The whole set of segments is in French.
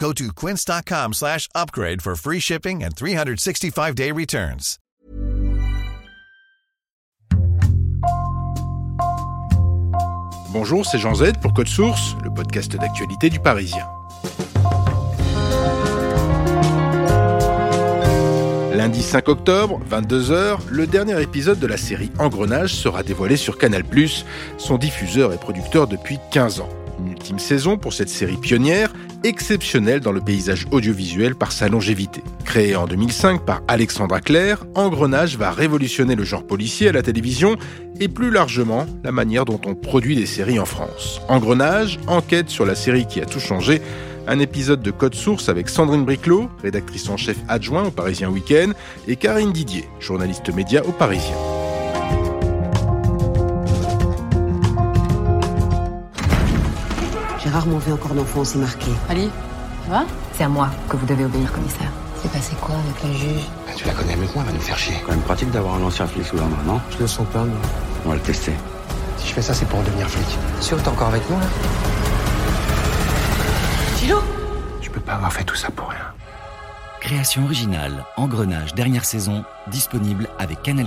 Go to quince.com slash upgrade for free shipping and 365-day returns. Bonjour, c'est Jean Z pour Code Source, le podcast d'actualité du Parisien. Lundi 5 octobre, 22h, le dernier épisode de la série Engrenage sera dévoilé sur Canal+, son diffuseur et producteur depuis 15 ans. Ultime saison pour cette série pionnière, exceptionnelle dans le paysage audiovisuel par sa longévité. Créée en 2005 par Alexandra Claire, Engrenage va révolutionner le genre policier à la télévision et plus largement la manière dont on produit des séries en France. Engrenage enquête sur la série qui a tout changé un épisode de Code Source avec Sandrine Briclot, rédactrice en chef adjoint au Parisien Week-end, et Karine Didier, journaliste média au Parisien. J'ai rarement vu encore d'enfants aussi marqués. Ali, ça va? C'est à moi que vous devez obéir, commissaire. C'est passé quoi avec la juge? Tu la connais mieux que moi, elle va nous faire chier. Quand même pratique d'avoir un ancien flic sous la main, non? Je le sens pas, moi. On va le tester. Si je fais ça, c'est pour devenir flic. Sûr t'es encore avec nous là? Philo Je peux pas avoir fait tout ça pour rien. Création originale, Engrenage, dernière saison, disponible avec Canal+.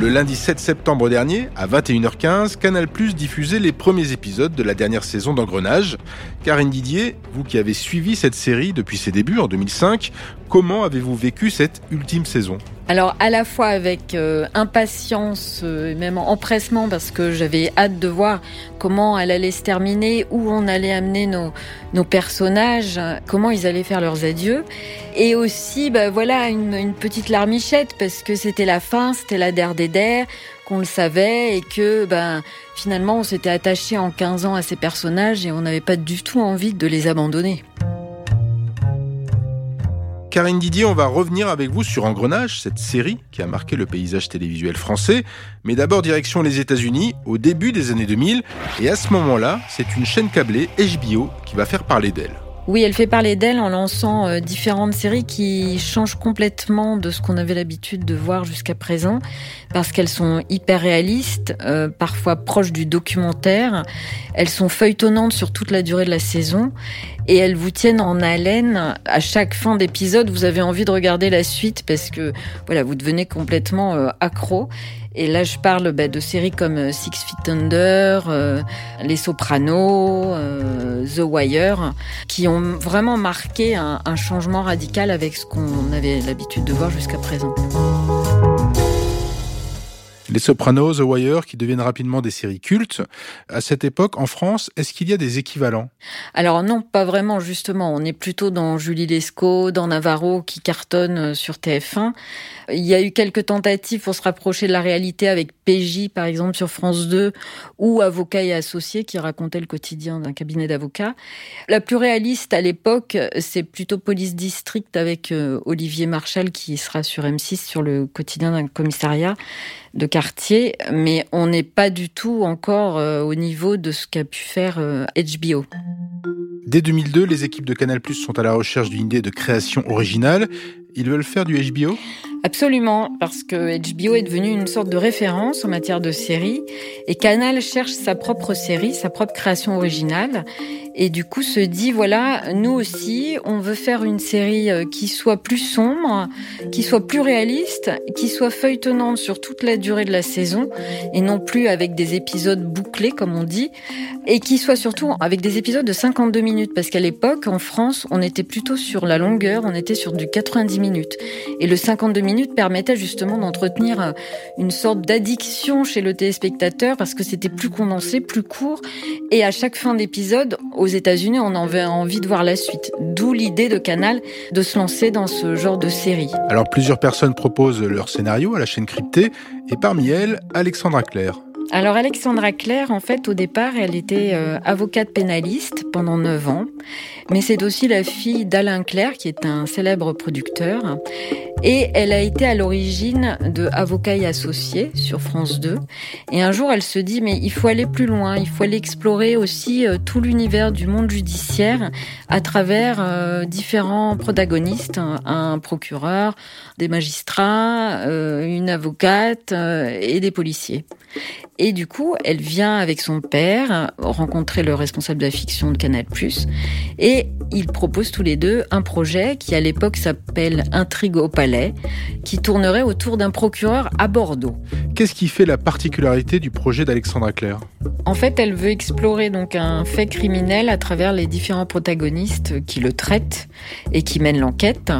Le lundi 7 septembre dernier, à 21h15, Canal+, diffusait les premiers épisodes de la dernière saison d'Engrenage. Karine Didier, vous qui avez suivi cette série depuis ses débuts en 2005, comment avez-vous vécu cette ultime saison? Alors à la fois avec euh, impatience euh, et même empressement parce que j'avais hâte de voir comment elle allait se terminer, où on allait amener nos, nos personnages, comment ils allaient faire leurs adieux. Et aussi, bah, voilà, une, une petite parce que c'était la fin, c'était la der des qu'on le savait et que ben finalement on s'était attaché en 15 ans à ces personnages et on n'avait pas du tout envie de les abandonner. Karine Didier, on va revenir avec vous sur Engrenage, cette série qui a marqué le paysage télévisuel français. Mais d'abord direction les États-Unis, au début des années 2000. Et à ce moment-là, c'est une chaîne câblée, HBO, qui va faire parler d'elle. Oui, elle fait parler d'elle en lançant euh, différentes séries qui changent complètement de ce qu'on avait l'habitude de voir jusqu'à présent, parce qu'elles sont hyper réalistes, euh, parfois proches du documentaire. Elles sont feuilletonnantes sur toute la durée de la saison et elles vous tiennent en haleine. À chaque fin d'épisode, vous avez envie de regarder la suite parce que voilà, vous devenez complètement euh, accro. Et là, je parle bah, de séries comme euh, Six Feet Under, euh, Les Sopranos, The Wire, qui ont vraiment marqué un changement radical avec ce qu'on avait l'habitude de voir jusqu'à présent. Les Sopranos, The Wire, qui deviennent rapidement des séries cultes. À cette époque, en France, est-ce qu'il y a des équivalents? Alors non, pas vraiment, justement. On est plutôt dans Julie Lescaut, dans Navarro, qui cartonne euh, sur TF1. Il y a eu quelques tentatives pour se rapprocher de la réalité avec PJ, par exemple, sur France 2, ou Avocats et Associés, qui racontait le quotidien d'un cabinet d'avocats. La plus réaliste à l'époque, c'est plutôt Police District avec euh, Olivier Marchal, qui sera sur M6 sur le quotidien d'un commissariat de quartier, mais on n'est pas du tout encore euh, au niveau de ce qu'a pu faire euh, HBO. Dès 2002, les équipes de Canal+ sont à la recherche d'une idée de création originale. Ils veulent faire du HBO Absolument, parce que HBO est devenu une sorte de référence en matière de séries, et Canal cherche sa propre série, sa propre création originale, et du coup se dit, voilà, nous aussi, on veut faire une série euh, qui soit plus sombre, qui soit plus réaliste, qui soit feuilletonnante sur toute la durée de la saison, et non plus avec des épisodes bouclés, comme on dit, et qui soit surtout avec des épisodes de 52 minutes, parce qu'à l'époque, en France, on était plutôt sur la longueur, on était sur du 90 minutes. Et le 52 minutes, permettait justement d'entretenir euh, une sorte d'addiction chez le téléspectateur parce que c'était plus condensé, plus court. Et à chaque fin d'épisode, aux États-Unis, on avait envie de voir la suite. D'où l'idée de Canal de se lancer dans ce genre de série. Alors plusieurs personnes proposent leur scénario à la chaîne cryptée et parmi elles, Alexandra Claire. Alors Alexandra Claire, en fait, au départ, elle était euh, avocate pénaliste pendant 9 ans, mais c'est aussi la fille d'Alain Claire, qui est un célèbre producteur, et elle a été à l'origine de Avocat et Associés sur France 2. Et un jour, elle se dit, mais il faut aller plus loin, il faut aller explorer aussi euh, tout l'univers du monde judiciaire à travers euh, différents protagonistes, un procureur, des magistrats, une avocate et des policiers. Du coup, elle vient avec son père rencontrer le responsable de la fiction de Canal+. Et ils proposent tous les deux un projet qui à l'époque s'appelle Intrigue au palais, qui tournerait autour d'un procureur à Bordeaux. Qu'est-ce qui fait la particularité du projet d'Alexandra Claire? En fait, elle veut explorer donc un fait criminel à travers les différents protagonistes qui le traitent et qui mènent l'enquête.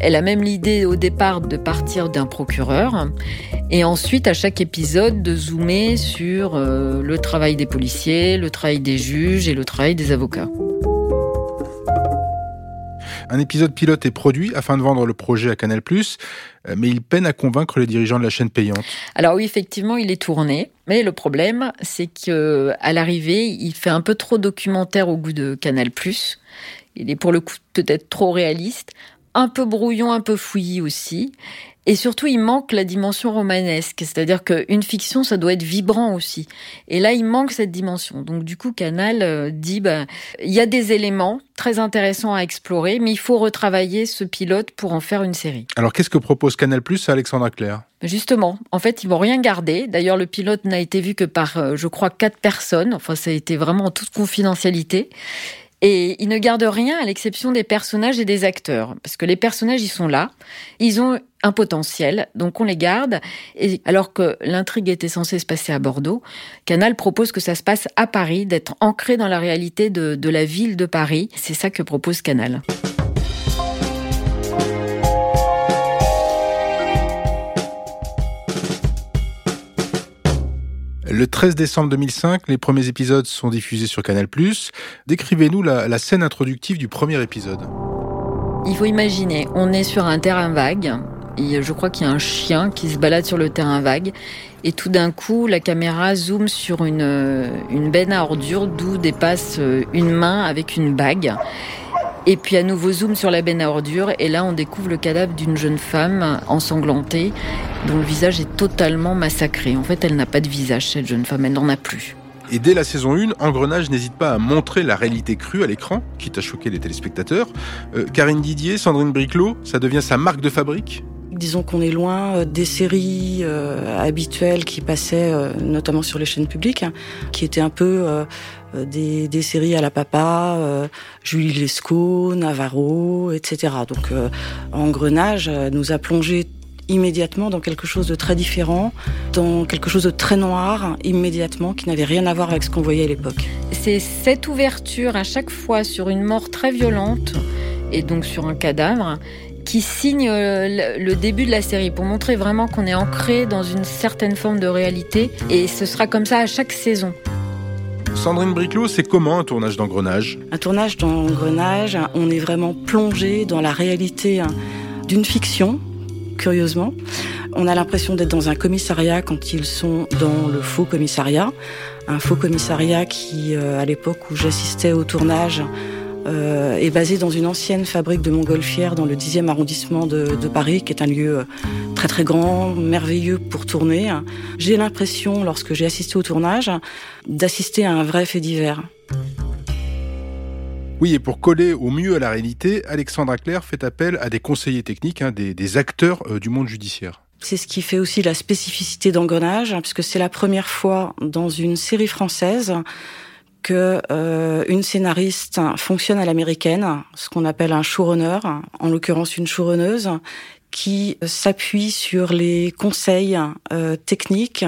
Elle a même l'idée au départ de partir d'un procureur et ensuite à chaque épisode de zoomer sur euh, le travail des policiers, le travail des juges et le travail des avocats. Un épisode pilote est produit afin de vendre le projet à Canal+, euh, mais il peine à convaincre les dirigeants de la chaîne payante. Alors oui, effectivement, il est tourné, mais le problème, c'est que à l'arrivée, il fait un peu trop documentaire au goût de Canal+. Il est pour le coup peut-être trop réaliste, un peu brouillon, un peu fouillis aussi. Et surtout, il manque la dimension romanesque, c'est-à-dire qu'une fiction, ça doit être vibrant aussi. Et là, il manque cette dimension. Donc, du coup, Canal euh, dit, bah, il y a des éléments très intéressants à explorer, mais il faut retravailler ce pilote pour en faire une série. Alors, qu'est-ce que propose Canal Plus à Alexandra Claire Justement, en fait, ils vont rien garder. D'ailleurs, le pilote n'a été vu que par, euh, je crois, quatre personnes. Enfin, ça a été vraiment en toute confidentialité. Et ils ne gardent rien à l'exception des personnages et des acteurs. Parce que les personnages, ils sont là. Ils ont un potentiel, donc on les garde. Et alors que l'intrigue était censée se passer à Bordeaux, Canal propose que ça se passe à Paris, d'être ancré dans la réalité de, de la ville de Paris. C'est ça que propose Canal. Le 13 décembre 2005, les premiers épisodes sont diffusés sur Canal+. Décrivez-nous la, scène introductive du premier épisode. Il faut imaginer, on est sur un terrain vague. Et je crois qu'il y a un chien qui se balade sur le terrain vague. Et tout d'un coup, la caméra zoome sur une, une benne à ordures d'où dépasse une main avec une bague. Et puis à nouveau zoom sur la benne à ordures et là on découvre le cadavre d'une jeune femme ensanglantée dont le visage est totalement massacré. En fait elle n'a pas de visage cette jeune femme, elle n'en a plus. Et dès la saison 1, Engrenage n'hésite pas à montrer la réalité crue à l'écran, quitte à choquer les téléspectateurs. Euh, Karine Didier, Sandrine Briclot, ça devient sa marque de fabrique? Disons qu'on est loin euh, des séries euh, habituelles qui passaient notamment sur les chaînes publiques, hein, qui étaient un peu euh, des, séries à la papa, euh, Julie Lescaut, Navarro, etc. Donc euh, Engrenage nous a plongé immédiatement dans quelque chose de très différent, dans quelque chose de très noir, immédiatement, qui n'avait rien à voir avec ce qu'on voyait à l'époque. C'est cette ouverture à chaque fois sur une mort très violente, et donc sur un cadavre, qui signe le début de la série pour montrer vraiment qu'on est ancré dans une certaine forme de réalité et ce sera comme ça à chaque saison. Sandrine Briclot, c'est comment un tournage d'engrenage? Un tournage d'engrenage, on est vraiment plongé dans la réalité hein, d'une fiction, curieusement. On a l'impression d'être dans un commissariat quand ils sont dans le faux commissariat. Un faux commissariat qui, euh, à l'époque où j'assistais au tournage, euh, est basé dans une ancienne fabrique de montgolfières dans le 10e arrondissement de, de, Paris, qui est un lieu euh, très très grand, merveilleux pour tourner. J'ai l'impression, lorsque j'ai assisté au tournage, d'assister à un vrai fait divers. Oui, et pour coller au mieux à la réalité, Alexandra Claire fait appel à des conseillers techniques, hein, des, des, acteurs euh, du monde judiciaire. C'est ce qui fait aussi la spécificité d'Engrenage, hein, puisque c'est la première fois dans une série française que euh, une scénariste fonctionne à l'américaine, ce qu'on appelle un showrunner, en l'occurrence une showrunneuse, qui s'appuie sur les conseils euh, techniques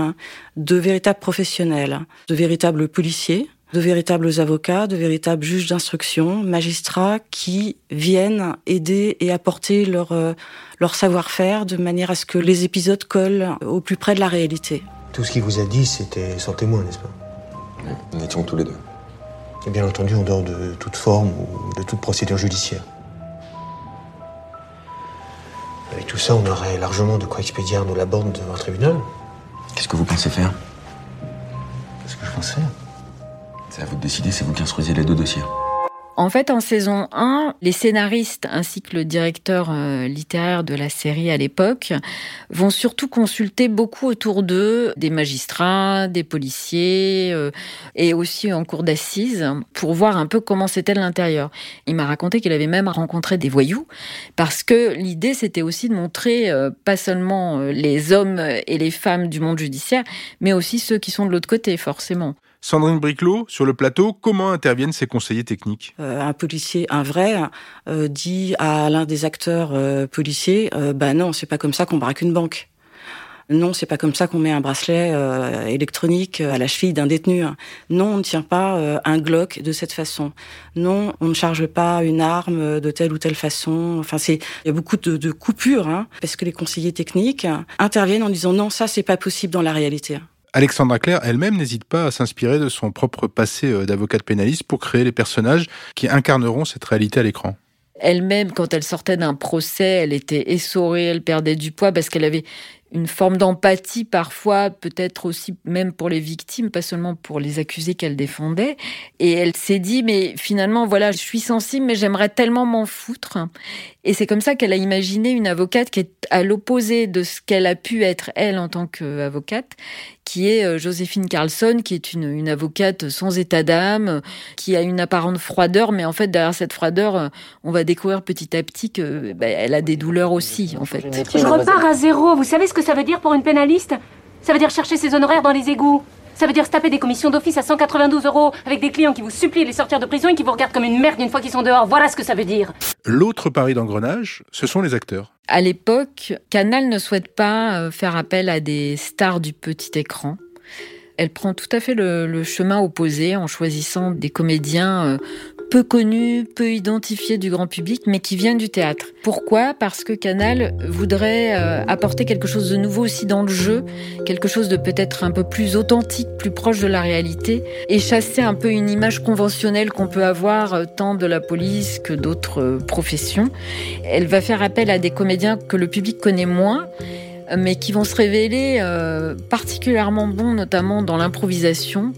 de véritables professionnels, de véritables policiers, de véritables avocats, de véritables juges d'instruction, magistrats qui viennent aider et apporter leur, euh, leur savoir-faire de manière à ce que les épisodes collent au plus près de la réalité. Tout ce qu'il vous a dit, c'était sans témoin, n'est-ce pas? Nous étions tous les deux. Et bien entendu en dehors de toute forme ou de toute procédure judiciaire. Avec tout ça, on aurait largement de quoi expédier Arnaud Laborde devant un tribunal. Qu'est-ce que vous pensez faire? Qu'est-ce que je pense faire? C'est à vous de décider, c'est vous qui instruisez les deux dossiers. En fait, en saison 1, les scénaristes ainsi que le directeur euh, littéraire de la série à l'époque vont surtout consulter beaucoup autour d'eux des magistrats, des policiers euh, et aussi en cour d'assises pour voir un peu comment c'était l'intérieur. Il m'a raconté qu'il avait même rencontré des voyous parce que l'idée c'était aussi de montrer euh, pas seulement les hommes et les femmes du monde judiciaire, mais aussi ceux qui sont de l'autre côté forcément. Sandrine Briclot, sur le plateau, comment interviennent ces conseillers techniques? Euh, Un policier, un vrai, euh, dit à l'un des acteurs euh, policiers euh, Bah non, c'est pas comme ça qu'on braque une banque. Non, c'est pas comme ça qu'on met un bracelet euh, électronique à la cheville d'un détenu. Non, on ne tient pas euh, un Glock de cette façon. Non, on ne charge pas une arme de telle ou telle façon. Enfin, c'est il y a beaucoup de, de coupures hein, parce que les conseillers techniques interviennent en disant non, ça c'est pas possible dans la réalité. Alexandra Claire elle-même n'hésite pas à s'inspirer de son propre passé euh, d'avocate pénaliste pour créer les personnages qui incarneront cette réalité à l'écran. Elle-même, quand elle sortait d'un procès, elle était essorée, elle perdait du poids parce qu'elle avait une forme d'empathie parfois, peut-être aussi même pour les victimes, pas seulement pour les accusés qu'elle défendait. Et elle s'est dit, mais finalement, voilà, je suis sensible, mais j'aimerais tellement m'en foutre. Et c'est comme ça qu'elle a imaginé une avocate qui est à l'opposé de ce qu'elle a pu être elle en tant qu'avocate, qui est euh, Joséphine Carlson, qui est une, une avocate sans état d'âme, qui a une apparente froideur, mais en fait derrière cette froideur, euh, on va découvrir petit à petit que bah, elle a des douleurs aussi, en fait. Je repars à zéro. Vous savez ce que ça veut dire pour une pénaliste? Ça veut dire chercher ses honoraires dans les égouts? Ça veut dire se taper des commissions d'office à 192 euros avec des clients qui vous supplient de les sortir de prison et qui vous regardent comme une merde une fois qu'ils sont dehors. Voilà ce que ça veut dire. L'autre pari d'engrenage, ce sont les acteurs. À l'époque, Canal ne souhaite pas euh, faire appel à des stars du petit écran. Elle prend tout à fait le, le chemin opposé en choisissant des comédiens euh, peu connus, peu identifiés du grand public, mais qui viennent du théâtre. Pourquoi? Parce que Canal voudrait euh, apporter quelque chose de nouveau aussi dans le jeu, quelque chose de peut-être un peu plus authentique, plus proche de la réalité, et chasser un peu une image conventionnelle qu'on peut avoir euh, tant de la police que d'autres euh, professions. Elle va faire appel à des comédiens que le public connaît moins mais qui vont se révéler particulièrement bons, notamment dans l'improvisation.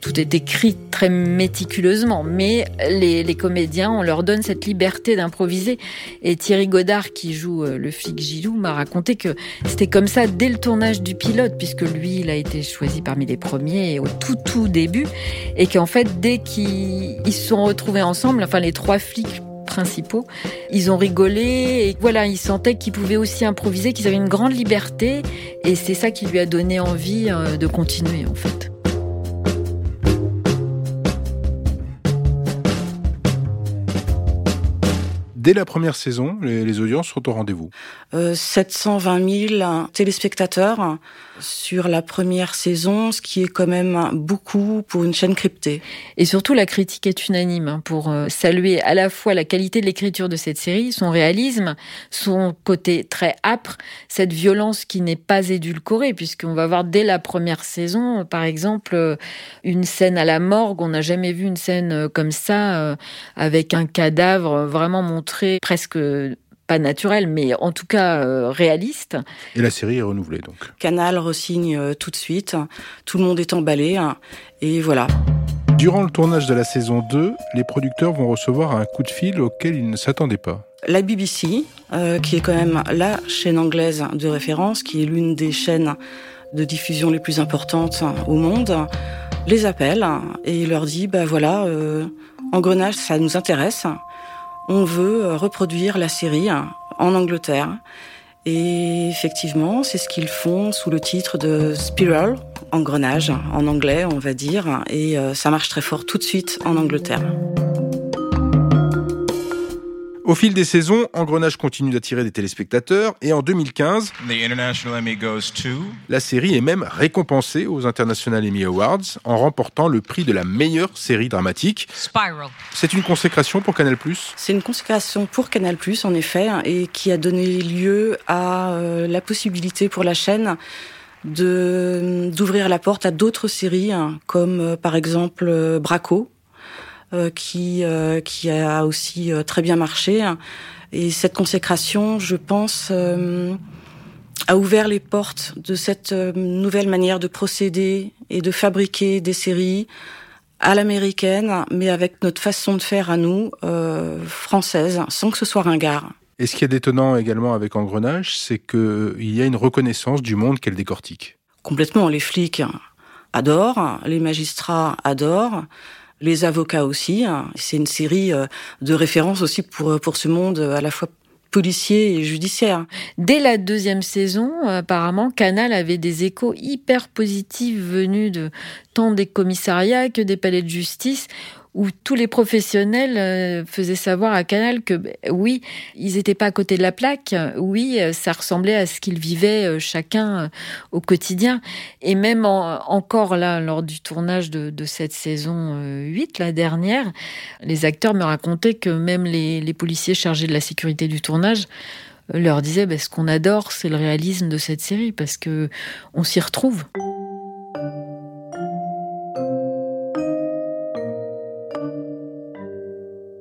Tout est écrit très méticuleusement, mais les, les, comédiens, on leur donne cette liberté d'improviser. Et Thierry Godard, qui joue euh, le flic Gilou, m'a raconté que c'était comme ça dès le tournage du pilote, puisque lui, il a été choisi parmi les premiers au tout tout début, et qu'en fait, dès qu'ils se sont retrouvés ensemble, enfin les trois flics principaux. Ils ont rigolé et voilà, ils sentaient qu'ils pouvaient aussi improviser, qu'ils avaient une grande liberté et c'est ça qui lui a donné envie de continuer en fait. Dès la première saison, les, les audiences sont au rendez-vous. Euh, 720 000 téléspectateurs sur la première saison, ce qui est quand même beaucoup pour une chaîne cryptée. Et surtout, la critique est unanime pour euh, saluer à la fois la qualité de l'écriture de cette série, son réalisme, son côté très âpre, cette violence qui n'est pas édulcorée, puisqu'on va voir dès la première saison, par exemple, une scène à la morgue. On n'a jamais vu une scène comme ça, euh, avec un cadavre vraiment presque pas naturel, mais en tout cas euh, réaliste. Et la série est renouvelée donc. Canal resigne euh, tout de suite, tout le monde est emballé, hein, et voilà. Durant le tournage de la saison 2, les producteurs vont recevoir un coup de fil auquel ils ne s'attendaient pas. La BBC, euh, qui est quand même la chaîne anglaise de référence, qui est l'une des chaînes de diffusion les plus importantes au monde, les appelle et leur dit, bah voilà, euh, Engrenage, ça nous intéresse on veut reproduire la série en Angleterre. Et effectivement, c'est ce qu'ils font sous le titre de Spiral, engrenage en anglais, on va dire. Et ça marche très fort tout de suite en Angleterre. Au fil des saisons, Engrenage continue d'attirer des téléspectateurs et en 2015, la série est même récompensée aux International Emmy Awards en remportant le prix de la meilleure série dramatique. C'est une consécration pour Canal+. C'est une consécration pour Canal+, en effet, et qui a donné lieu à euh, la possibilité pour la chaîne de d'ouvrir la porte à d'autres séries, hein, comme euh, par exemple euh, Braco, qui euh, qui a aussi euh, très bien marché. Et cette consécration, je pense, a ouvert les portes de cette nouvelle manière de procéder et de fabriquer des séries à l'américaine, mais avec notre façon de faire à nous, euh, française, sans que ce soit ringard. Et ce qui est étonnant également avec Engrenage, c'est qu'il y a une reconnaissance du monde qu'elle décortique. Complètement, les flics adorent, les magistrats adorent, les avocats aussi. C'est une série euh, de références aussi pour, euh, pour ce monde à la fois policier et judiciaire. Dès la deuxième saison, apparemment, Canal avait des échos hyper positifs venus de tant des commissariats que des palais de justice où tous les professionnels euh, faisaient savoir à Canal que ben, oui, ils n'étaient pas à côté de la plaque, oui, euh, ça ressemblait à ce qu'ils vivaient euh, chacun au quotidien. Et même encore là, lors du tournage de, cette saison 8, la dernière, les acteurs me racontaient que même les, policiers chargés de la sécurité du tournage leur disaient ben, ce qu'on adore, c'est le réalisme de cette série parce que on s'y retrouve.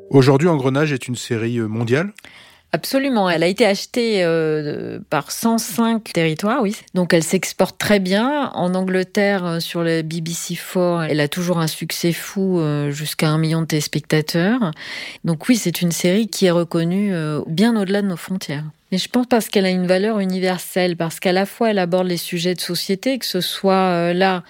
Aujourd'hui, Engrenage est une série euh, mondiale Absolument, elle a été achetée euh, par 105 territoires, oui. Donc elle s'exporte très bien. En Angleterre, euh, sur le BBC4, elle a toujours un succès fou jusqu'à un million de téléspectateurs. Donc oui, c'est une série qui est reconnue bien au-delà de nos frontières. Mais je pense parce qu'elle a une valeur universelle, parce qu'à la fois elle aborde les sujets de société, que ce soit là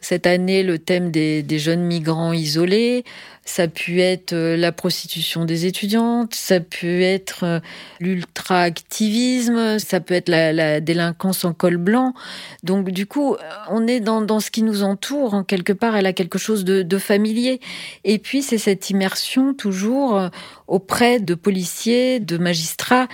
cette année le thème des, jeunes migrants isolés, ça a pu être euh, la prostitution des étudiantes, ça peut être euh, l'ultra-activisme, ça peut être la, délinquance en col blanc. Donc du coup, euh, on est dans, ce qui nous entoure. En quelque part, elle a quelque chose de, de familier. Et puis, c'est cette immersion toujours auprès de policiers, de magistrats,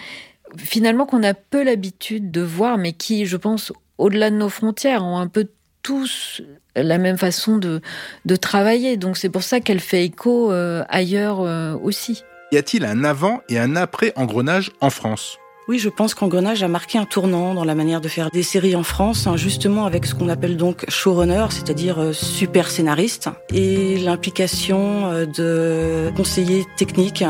finalement qu'on a peu l'habitude de voir, mais qui, je pense, au-delà de nos frontières, ont un peu tous la même façon de, de travailler. Donc c'est pour ça qu'elle fait écho euh, ailleurs euh, aussi. Y a-t-il un avant et un après engrenage en France? Oui, je pense qu'Engrenage a marqué un tournant dans la manière de faire des séries en France, hein, justement avec ce qu'on appelle donc showrunner, c'est-à-dire euh, super scénariste, et l'implication de conseillers techniques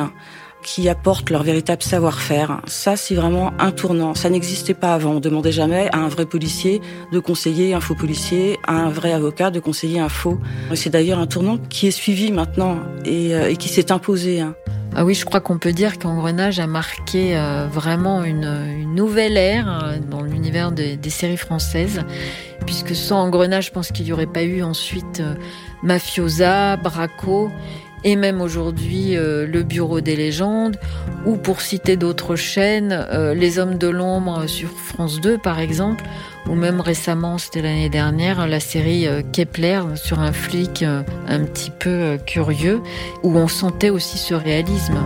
qui apportent leur véritable savoir-faire. Ça, c'est vraiment un tournant. Ça n'existait pas avant. On demandait jamais à un vrai policier de conseiller un faux policier, à un vrai avocat de conseiller un faux. C'est d'ailleurs un tournant qui est suivi maintenant et, euh, qui s'est imposé. Hein. Ah oui, je crois qu'on peut dire qu'Engrenage a marqué euh, vraiment une, nouvelle ère euh, dans l'univers des, séries françaises, puisque sans Engrenage, je pense qu'il n'y aurait pas eu ensuite Mafiosa, Braco et même aujourd'hui euh, le Bureau des légendes, ou pour citer d'autres chaînes, euh, Les Hommes de l'ombre sur France 2 par exemple, ou même récemment, c'était l'année dernière, la série euh, Kepler sur un flic un petit peu curieux, où on sentait aussi ce réalisme.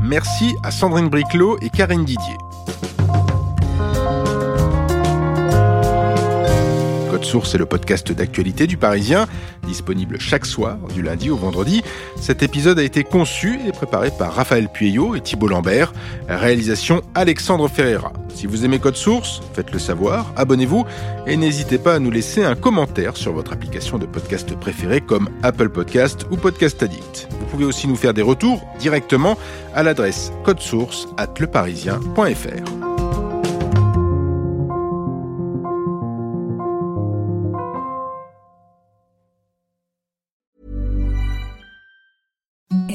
Merci à Sandrine Briclot et Karine Didier. Source est le podcast d'actualité du Parisien, disponible chaque soir, du lundi au vendredi. Cet épisode a été conçu et préparé par Raphaël Pueyo et Thibault Lambert. Réalisation Alexandre Ferreira. Si vous aimez Code Source, faites-le savoir, abonnez-vous et n'hésitez pas à nous laisser un commentaire sur votre application de podcast préférée comme Apple Podcast ou Podcast Addict. Vous pouvez aussi nous faire des retours directement à l'adresse codesource at leparisien.fr.